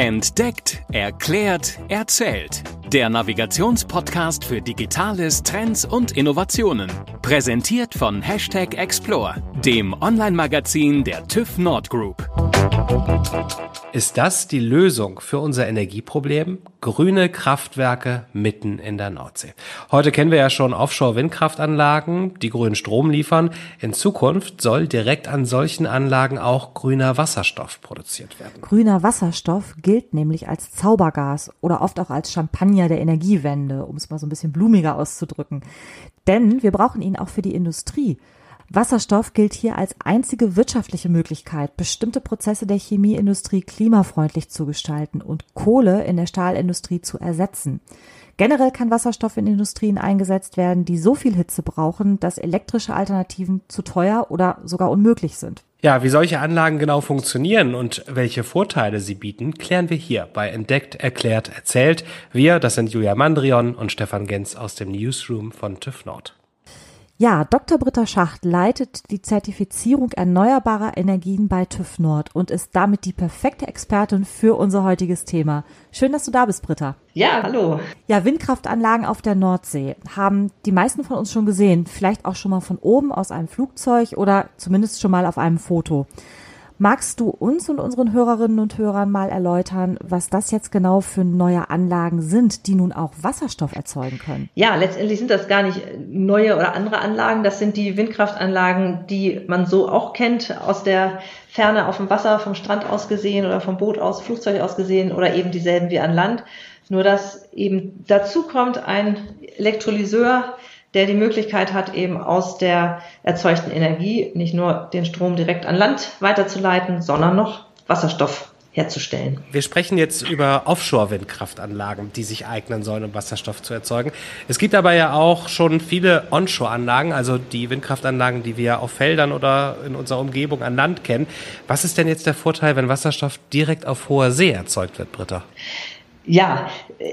Entdeckt, erklärt, erzählt. Der Navigationspodcast für Digitales, Trends und Innovationen. Präsentiert von Hashtag Explore, dem Online-Magazin der TÜV Nord Group. Ist das die Lösung für unser Energieproblem? Grüne Kraftwerke mitten in der Nordsee. Heute kennen wir ja schon Offshore-Windkraftanlagen, die grünen Strom liefern. In Zukunft soll direkt an solchen Anlagen auch grüner Wasserstoff produziert werden. Grüner Wasserstoff gilt nämlich als Zaubergas oder oft auch als Champagner der Energiewende, um es mal so ein bisschen blumiger auszudrücken. Denn wir brauchen ihn auch für die Industrie. Wasserstoff gilt hier als einzige wirtschaftliche Möglichkeit, bestimmte Prozesse der Chemieindustrie klimafreundlich zu gestalten und Kohle in der Stahlindustrie zu ersetzen. Generell kann Wasserstoff in Industrien eingesetzt werden, die so viel Hitze brauchen, dass elektrische Alternativen zu teuer oder sogar unmöglich sind. Ja, wie solche Anlagen genau funktionieren und welche Vorteile sie bieten, klären wir hier bei Entdeckt, Erklärt, Erzählt. Wir, das sind Julia Mandrion und Stefan Genz aus dem Newsroom von TÜV Nord. Ja, Dr. Britta Schacht leitet die Zertifizierung erneuerbarer Energien bei TÜV Nord und ist damit die perfekte Expertin für unser heutiges Thema. Schön, dass du da bist, Britta. Ja, hallo. Ja, Windkraftanlagen auf der Nordsee haben die meisten von uns schon gesehen, vielleicht auch schon mal von oben aus einem Flugzeug oder zumindest schon mal auf einem Foto. Magst du uns und unseren Hörerinnen und Hörern mal erläutern, was das jetzt genau für neue Anlagen sind, die nun auch Wasserstoff erzeugen können? Ja, letztendlich sind das gar nicht neue oder andere Anlagen. Das sind die Windkraftanlagen, die man so auch kennt, aus der Ferne auf dem Wasser, vom Strand aus gesehen oder vom Boot aus, Flugzeug aus gesehen oder eben dieselben wie an Land. Nur dass eben dazu kommt ein Elektrolyseur, der die Möglichkeit hat, eben aus der erzeugten Energie nicht nur den Strom direkt an Land weiterzuleiten, sondern noch Wasserstoff herzustellen. Wir sprechen jetzt über Offshore-Windkraftanlagen, die sich eignen sollen, um Wasserstoff zu erzeugen. Es gibt aber ja auch schon viele Onshore-Anlagen, also die Windkraftanlagen, die wir auf Feldern oder in unserer Umgebung an Land kennen. Was ist denn jetzt der Vorteil, wenn Wasserstoff direkt auf hoher See erzeugt wird, Britta? Ja,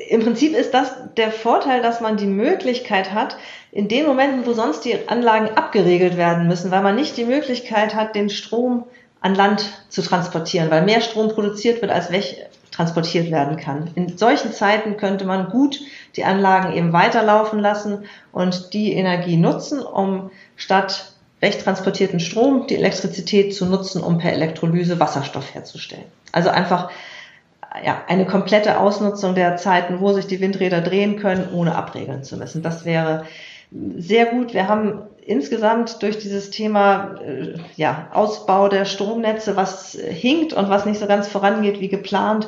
im Prinzip ist das der Vorteil, dass man die Möglichkeit hat, in den Momenten, wo sonst die Anlagen abgeregelt werden müssen, weil man nicht die Möglichkeit hat, den Strom an Land zu transportieren, weil mehr Strom produziert wird, als weg transportiert werden kann. In solchen Zeiten könnte man gut die Anlagen eben weiterlaufen lassen und die Energie nutzen, um statt wegtransportierten Strom die Elektrizität zu nutzen, um per Elektrolyse Wasserstoff herzustellen. Also einfach ja, eine komplette Ausnutzung der Zeiten, wo sich die Windräder drehen können, ohne abregeln zu müssen. Das wäre sehr gut. Wir haben insgesamt durch dieses Thema äh, ja, Ausbau der Stromnetze, was hinkt und was nicht so ganz vorangeht wie geplant,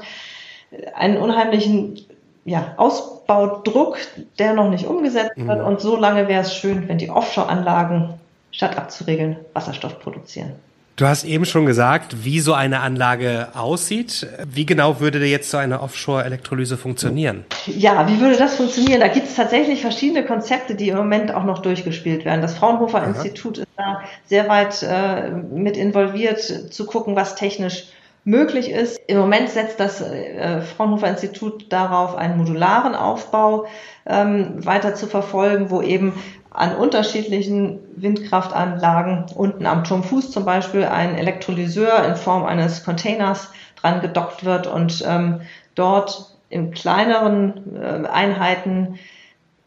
einen unheimlichen ja, Ausbaudruck, der noch nicht umgesetzt wird. Mhm. Und so lange wäre es schön, wenn die Offshore-Anlagen statt abzuregeln Wasserstoff produzieren. Du hast eben schon gesagt, wie so eine Anlage aussieht. Wie genau würde jetzt so eine Offshore-Elektrolyse funktionieren? Ja, wie würde das funktionieren? Da gibt es tatsächlich verschiedene Konzepte, die im Moment auch noch durchgespielt werden. Das Fraunhofer Aha. Institut ist da sehr weit äh, mit involviert, zu gucken, was technisch möglich ist. Im Moment setzt das äh, Fraunhofer Institut darauf, einen modularen Aufbau ähm, weiter zu verfolgen, wo eben an unterschiedlichen Windkraftanlagen unten am Turmfuß zum Beispiel ein Elektrolyseur in Form eines Containers dran gedockt wird und ähm, dort in kleineren äh, Einheiten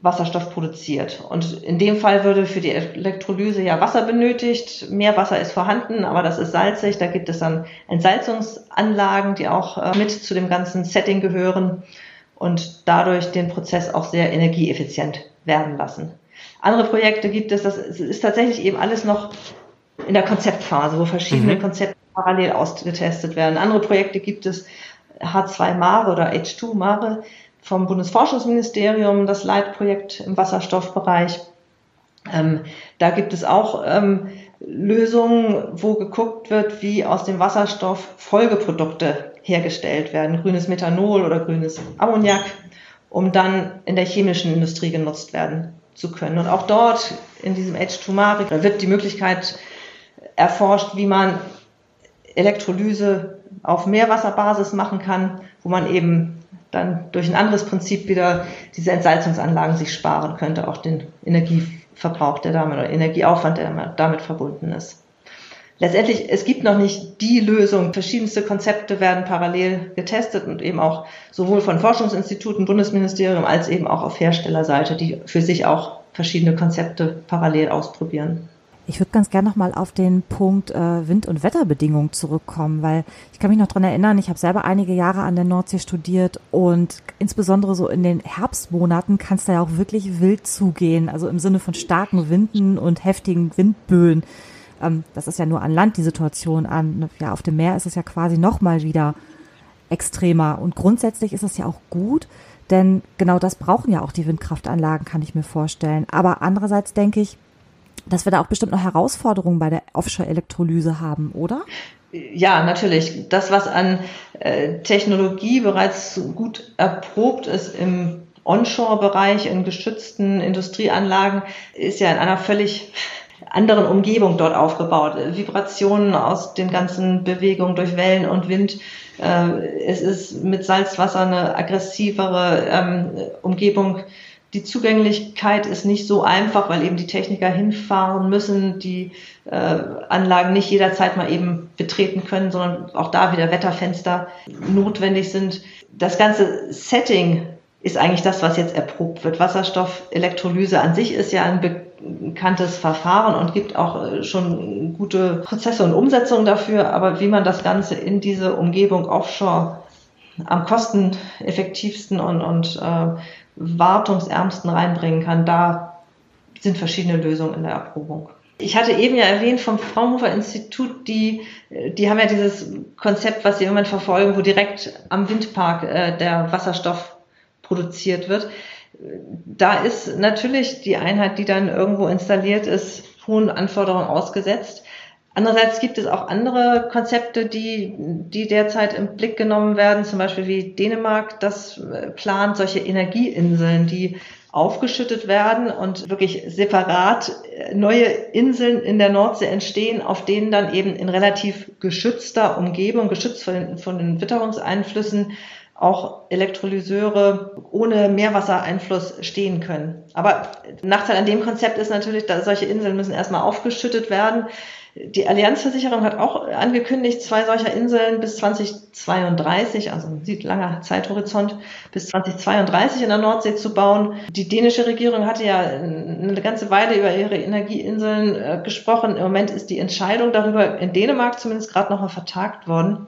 Wasserstoff produziert. Und in dem Fall würde für die Elektrolyse ja Wasser benötigt. Mehr Wasser ist vorhanden, aber das ist salzig. Da gibt es dann Entsalzungsanlagen, die auch äh, mit zu dem ganzen Setting gehören und dadurch den Prozess auch sehr energieeffizient werden lassen. Andere Projekte gibt es, das ist tatsächlich eben alles noch in der Konzeptphase, wo verschiedene mhm. Konzepte parallel ausgetestet werden. Andere Projekte gibt es, H2 Mare oder H2 Mare vom Bundesforschungsministerium, das Leitprojekt im Wasserstoffbereich. Ähm, da gibt es auch ähm, Lösungen, wo geguckt wird, wie aus dem Wasserstoff Folgeprodukte hergestellt werden, grünes Methanol oder grünes Ammoniak, um dann in der chemischen Industrie genutzt werden zu können. Und auch dort in diesem H2 Marik wird die Möglichkeit erforscht, wie man Elektrolyse auf Meerwasserbasis machen kann, wo man eben dann durch ein anderes Prinzip wieder diese Entsalzungsanlagen sich sparen könnte, auch den Energieverbrauch, der damit oder Energieaufwand, der damit verbunden ist. letztendlich, es gibt noch nicht die Lösung. Verschiedenste Konzepte werden parallel getestet und eben auch sowohl von Forschungsinstituten, Bundesministerium als eben auch auf Herstellerseite, die für sich auch verschiedene Konzepte parallel ausprobieren. Ich würde ganz gerne nochmal auf den Punkt äh, Wind- und Wetterbedingungen zurückkommen, weil ich kann mich noch dran erinnern, ich habe selber einige Jahre an der Nordsee studiert und insbesondere so in den Herbstmonaten kann es da ja auch wirklich wild zugehen, also im Sinne von starken Winden und heftigen Windböen. Ähm, das ist ja nur an Land die Situation, an ja auf dem Meer ist es ja quasi nochmal wieder extremer und grundsätzlich ist es ja auch gut, denn genau das brauchen ja auch die Windkraftanlagen, kann ich mir vorstellen. Aber andererseits denke ich, dass wir da auch bestimmt noch Herausforderungen bei der Offshore-Elektrolyse haben, oder? Ja, natürlich. Das, was an äh, Technologie bereits gut erprobt ist im Onshore-Bereich, in geschützten Industrieanlagen, ist ja in einer völlig anderen Umgebung dort aufgebaut. Vibrationen aus den ganzen Bewegungen durch Wellen und Wind. Äh, es ist mit Salzwasser eine aggressivere ähm, Umgebung die Zugänglichkeit ist nicht so einfach, weil eben die Techniker hinfahren müssen, die äh, Anlagen nicht jederzeit mal eben betreten können, sondern auch da wieder Wetterfenster notwendig sind. Das ganze Setting ist eigentlich das, was jetzt erprobt wird. Wasserstoffelektrolyse an sich ist ja ein bekanntes Verfahren und gibt auch äh, schon gute Prozesse und Umsetzungen dafür. Aber wie man das Ganze in diese Umgebung offshore am kosteneffektivsten und, und äh, wartungsärmsten reinbringen kann, da sind verschiedene Lösungen in der Erprobung. Ich hatte eben ja erwähnt vom Fraunhofer Institut, die, die haben ja dieses Konzept, was sie im verfolgen, wo direkt am Windpark äh, der Wasserstoff produziert wird. Da ist natürlich die Einheit, die dann irgendwo installiert ist, hohen Anforderungen ausgesetzt. Andererseits gibt es auch andere Konzepte, die, die derzeit im Blick genommen werden, zum Beispiel wie Dänemark, das äh, plant solche Energieinseln, die aufgeschüttet werden und wirklich separat äh, neue Inseln in der Nordsee entstehen, auf denen dann eben in relativ geschützter Umgebung, geschützt von den, von den Witterungseinflüssen, auch Elektrolyseure ohne Meerwassereinfluss stehen können. Aber Nachteil an dem Konzept ist natürlich, dass solche Inseln müssen erstmal aufgeschüttet werden. Die Allianzversicherung hat auch angekündigt, zwei solcher Inseln bis 2032, also ein sieht langer Zeithorizont, bis 2032 in der Nordsee zu bauen. Die dänische Regierung hatte ja eine ganze Weile über ihre Energieinseln äh, gesprochen. Im Moment ist die Entscheidung darüber in Dänemark zumindest gerade noch mal vertagt worden.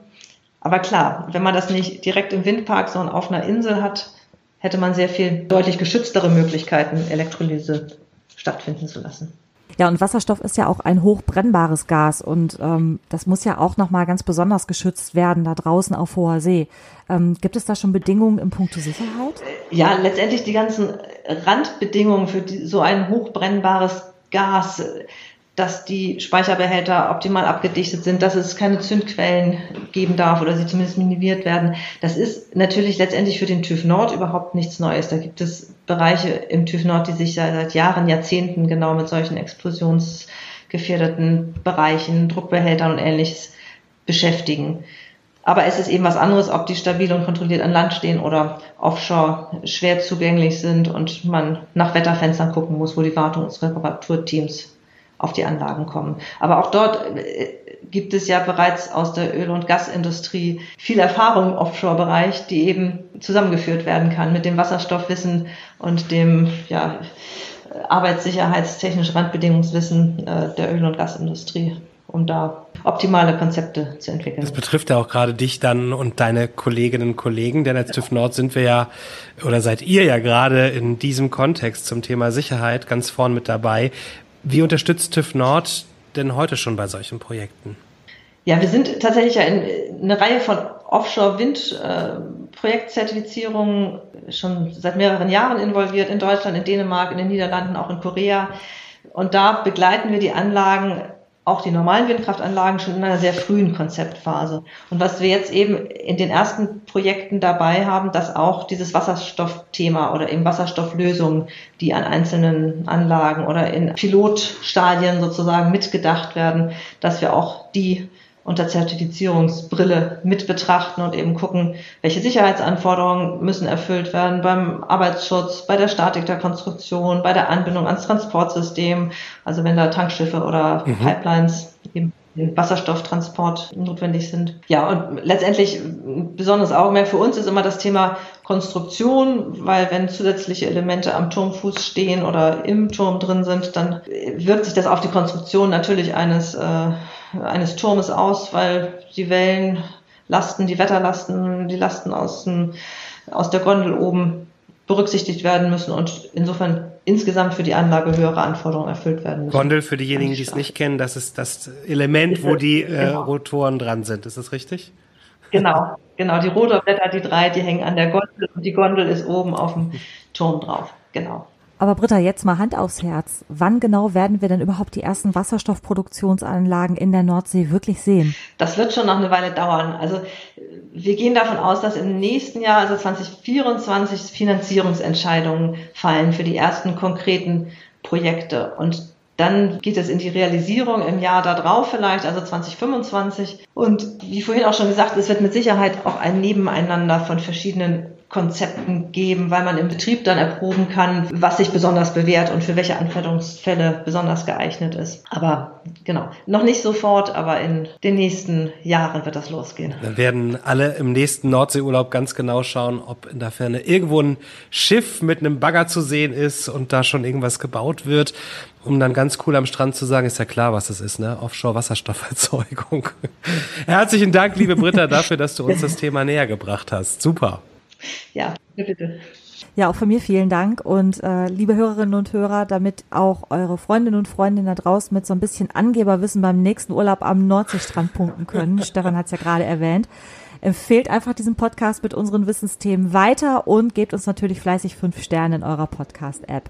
Aber klar, wenn man das nicht direkt im Windpark, sondern auf einer Insel hat, hätte man sehr viel deutlich geschütztere Möglichkeiten, Elektrolyse stattfinden zu lassen. Ja, und Wasserstoff ist ja auch ein hochbrennbares Gas und ähm, das muss ja auch nochmal ganz besonders geschützt werden, da draußen auf hoher See. Ähm, gibt es da schon Bedingungen im Punkto Sicherheit? Ja, letztendlich die ganzen Randbedingungen für die, so ein hochbrennbares Gas dass die Speicherbehälter optimal abgedichtet sind, dass es keine Zündquellen geben darf oder sie zumindest minimiert werden. Das ist natürlich letztendlich für den TÜV Nord überhaupt nichts Neues. Da gibt es Bereiche im TÜV Nord, die sich seit Jahren, Jahrzehnten genau mit solchen explosionsgefährdeten Bereichen, Druckbehältern und ähnliches beschäftigen. Aber es ist eben was anderes, ob die stabil und kontrolliert an Land stehen oder offshore schwer zugänglich sind und man nach Wetterfenstern gucken muss, wo die Wartungs- und Reparaturteams auf die Anlagen kommen. Aber auch dort äh, gibt es ja bereits aus der Öl- und Gasindustrie viel Erfahrung im Offshore-Bereich, die eben zusammengeführt werden kann mit dem Wasserstoffwissen und dem ja, arbeitssicherheitstechnisch Randbedingungswissen äh, der Öl- und Gasindustrie, um da optimale Konzepte zu entwickeln. Das betrifft ja auch gerade dich dann und deine Kolleginnen und Kollegen, denn als TÜV Nord sind wir ja oder seid ihr ja gerade in diesem Kontext zum Thema Sicherheit ganz vorn mit dabei. Wie unterstützt TÜV Nord denn heute schon bei solchen Projekten? Ja, wir sind tatsächlich in eine Reihe von Offshore-Wind-Projektzertifizierungen schon seit mehreren Jahren involviert, in Deutschland, in Dänemark, in den Niederlanden, auch in Korea. Und da begleiten wir die Anlagen auch die normalen Windkraftanlagen schon in einer sehr frühen Konzeptphase. Und was wir jetzt eben in den ersten Projekten dabei haben, dass auch dieses Wasserstoffthema oder eben Wasserstofflösungen, die an einzelnen Anlagen oder in Pilotstadien sozusagen mitgedacht werden, dass wir auch die unter Zertifizierungsbrille mit betrachten und eben gucken, welche Sicherheitsanforderungen müssen erfüllt werden beim Arbeitsschutz, bei der Statik der Konstruktion, bei der Anbindung ans Transportsystem, also wenn da Tankschiffe oder mhm. Pipelines eben den Wasserstofftransport notwendig sind. Ja, und letztendlich ein besonderes Augenmerk für uns ist immer das Thema Konstruktion, weil wenn zusätzliche Elemente am Turmfuß stehen oder im Turm drin sind, dann wirkt sich das auf die Konstruktion natürlich eines, äh, eines Turmes aus, weil die Wellenlasten, die Wetterlasten, die Lasten aus, dem, aus der Gondel oben berücksichtigt werden müssen und insofern insgesamt für die Anlage höhere Anforderungen erfüllt werden müssen. Gondel für diejenigen, die es nicht kennen, das ist das Element, wo die äh, genau. Rotoren dran sind. Ist das richtig? Genau, genau. Die Rotorblätter, die drei, die hängen an der Gondel und die Gondel ist oben auf dem Turm drauf. Genau. Aber Britta, jetzt mal Hand aufs Herz. Wann genau werden wir denn überhaupt die ersten Wasserstoffproduktionsanlagen in der Nordsee wirklich sehen? Das wird schon noch eine Weile dauern. Also wir gehen davon aus, dass im nächsten Jahr, also 2024, Finanzierungsentscheidungen fallen für die ersten konkreten Projekte. Und dann geht es in die Realisierung im Jahr darauf vielleicht, also 2025. Und wie vorhin auch schon gesagt, es wird mit Sicherheit auch ein Nebeneinander von verschiedenen Konzepten geben, weil man im Betrieb dann erproben kann, was sich besonders bewährt und für welche Anwendungsfälle besonders geeignet ist. Aber genau, noch nicht sofort, aber in den nächsten Jahren wird das losgehen. Dann werden alle im nächsten Nordseeurlaub ganz genau schauen, ob in der Ferne irgendwo ein Schiff mit einem Bagger zu sehen ist und da schon irgendwas gebaut wird um dann ganz cool am Strand zu sagen, ist ja klar, was das ist, ne? Offshore-Wasserstofferzeugung. Herzlichen Dank, liebe Britta, dafür, dass du uns das Thema näher gebracht hast. Super. Ja, bitte. Ja, auch von mir vielen Dank und äh, liebe Hörerinnen und Hörer, damit auch eure Freundinnen und Freundinnen da draußen mit so ein bisschen Angeberwissen beim nächsten Urlaub am Nordseestrand punkten können. Stefan hat es ja gerade erwähnt. Empfehlt einfach diesen Podcast mit unseren Wissensthemen weiter und gebt uns natürlich fleißig fünf Sterne in eurer Podcast-App.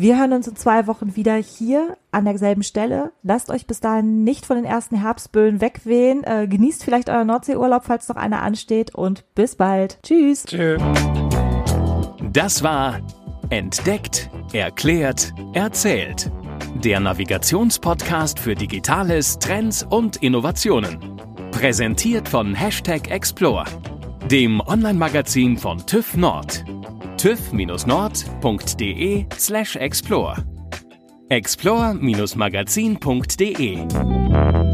Wir hören uns in zwei Wochen wieder hier an derselben Stelle. Lasst euch bis dahin nicht von den ersten Herbstböen wegwehen. Äh, genießt vielleicht euren Nordseeurlaub, falls noch einer ansteht. Und bis bald. Tschüss. Tschüss. Das war Entdeckt, Erklärt, Erzählt. Der Navigationspodcast für Digitales, Trends und Innovationen. Präsentiert von Hashtag Explore, dem Online-Magazin von TÜV Nord tüv-nord.de slash explore. Explore-magazin.de